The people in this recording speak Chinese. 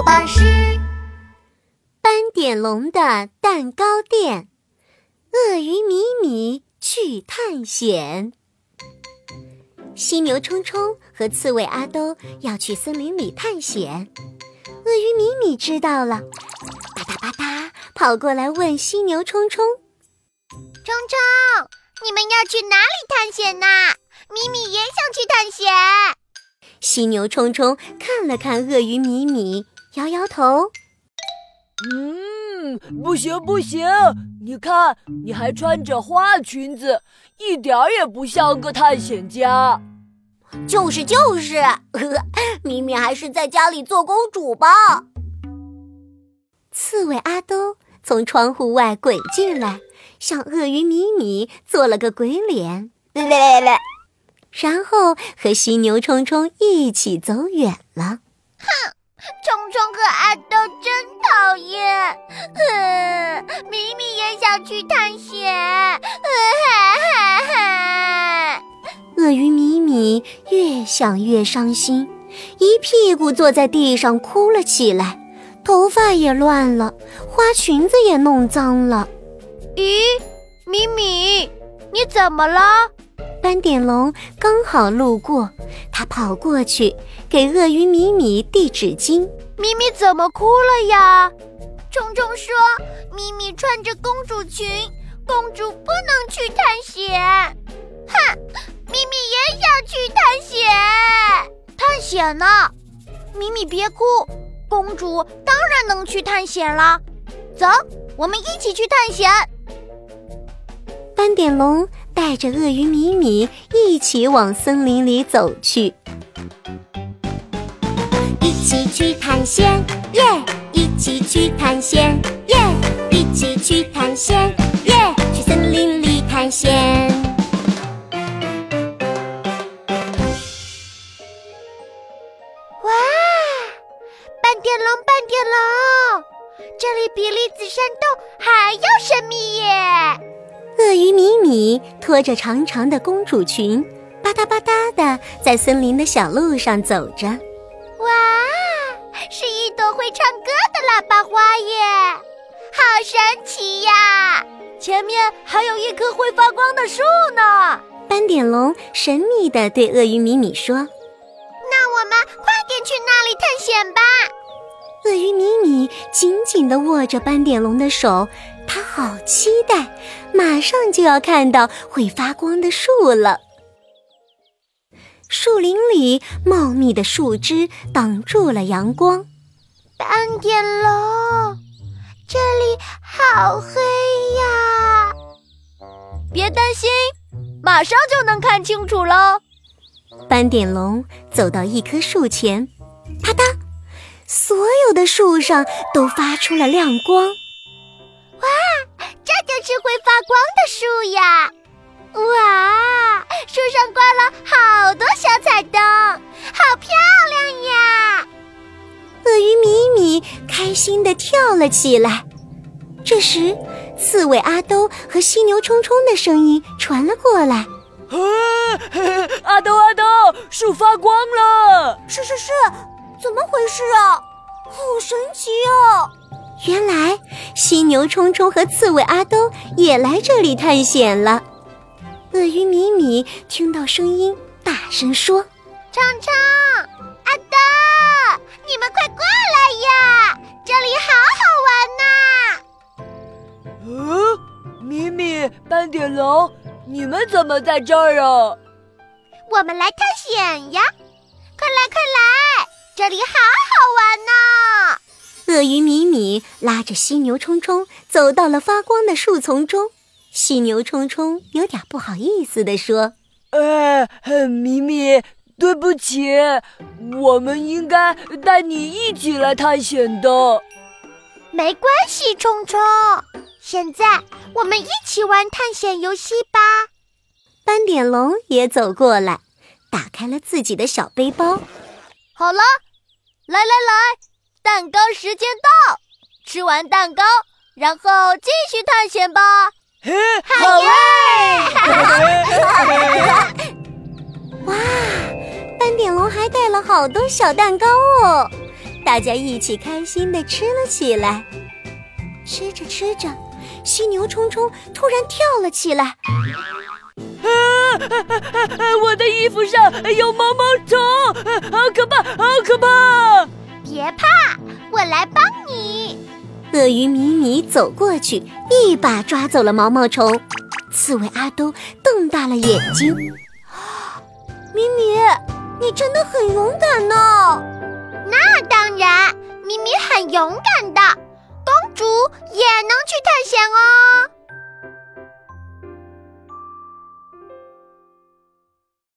宝巴士。斑点龙的蛋糕店，鳄鱼米米去探险。犀牛冲冲和刺猬阿兜要去森林里探险，鳄鱼米米知道了，吧嗒吧嗒跑过来问犀牛冲冲：“冲冲，你们要去哪里探险呢？米米也想去探险。”犀牛冲冲看了看鳄鱼米米，摇摇头：“嗯，不行不行，你看你还穿着花裙子，一点儿也不像个探险家。”就是就是，米米还是在家里做公主吧。刺猬阿兜从窗户外滚进来，向鳄鱼米米做了个鬼脸。来来来。然后和犀牛冲冲一起走远了。哼，虫虫和阿豆真讨厌。哼，米米也想去探险。哈哈哈！鳄鱼米米越想越伤心，一屁股坐在地上哭了起来，头发也乱了，花裙子也弄脏了。咦，米米，你怎么了？斑点龙刚好路过，他跑过去给鳄鱼米米递纸巾。米米怎么哭了呀？虫虫说：“米米穿着公主裙，公主不能去探险。”哼，米米也想去探险。探险呢？米米别哭，公主当然能去探险了。走，我们一起去探险。斑点龙。带着鳄鱼米米一起往森林里走去，一起去探险，耶！一起去探险，耶！一起去探险，耶！去森林里探险。哇！斑点龙，斑点龙，这里比栗子山洞还要神秘耶！鳄鱼米米拖着长长的公主裙，吧嗒吧嗒的在森林的小路上走着。哇，是一朵会唱歌的喇叭花耶，好神奇呀！前面还有一棵会发光的树呢。斑点龙神秘地对鳄鱼米米说：“那我们快点去那里探险吧。”鳄鱼米米紧紧地握着斑点龙的手。他好期待，马上就要看到会发光的树了。树林里茂密的树枝挡住了阳光。斑点龙，这里好黑呀！别担心，马上就能看清楚喽。斑点龙走到一棵树前，啪嗒，所有的树上都发出了亮光。哇，是会发光的树呀！哇，树上挂了好多小彩灯，好漂亮呀！鳄鱼米米开心地跳了起来。这时，刺猬阿兜和犀牛冲冲的声音传了过来：“啊阿兜阿兜，树发光了！是是是，怎么回事啊？好神奇哦！”原来，犀牛冲冲和刺猬阿兜也来这里探险了。鳄鱼米米听到声音，大声说：“冲冲，阿兜，你们快过来呀！这里好好玩呐！”嗯，米米、斑点龙，你们怎么在这儿啊？我们来探险呀！快来快来，这里好好玩呐！鳄鱼米米拉着犀牛冲冲走到了发光的树丛中，犀牛冲冲有点不好意思地说：“哎，米米，对不起，我们应该带你一起来探险的。”没关系，冲冲，现在我们一起玩探险游戏吧。斑点龙也走过来，打开了自己的小背包。好了，来来来。蛋糕时间到，吃完蛋糕，然后继续探险吧。好 哇，斑点龙还带了好多小蛋糕哦！大家一起开心的吃了起来。吃着吃着，犀牛冲冲突然跳了起来。啊！我的衣服上有毛毛虫，好可怕，好可怕！别怕，我来帮你。鳄鱼米米走过去，一把抓走了毛毛虫。刺猬阿东瞪大了眼睛：“ 米米，你真的很勇敢呢！”“那当然，米米很勇敢的，公主也能去探险哦。”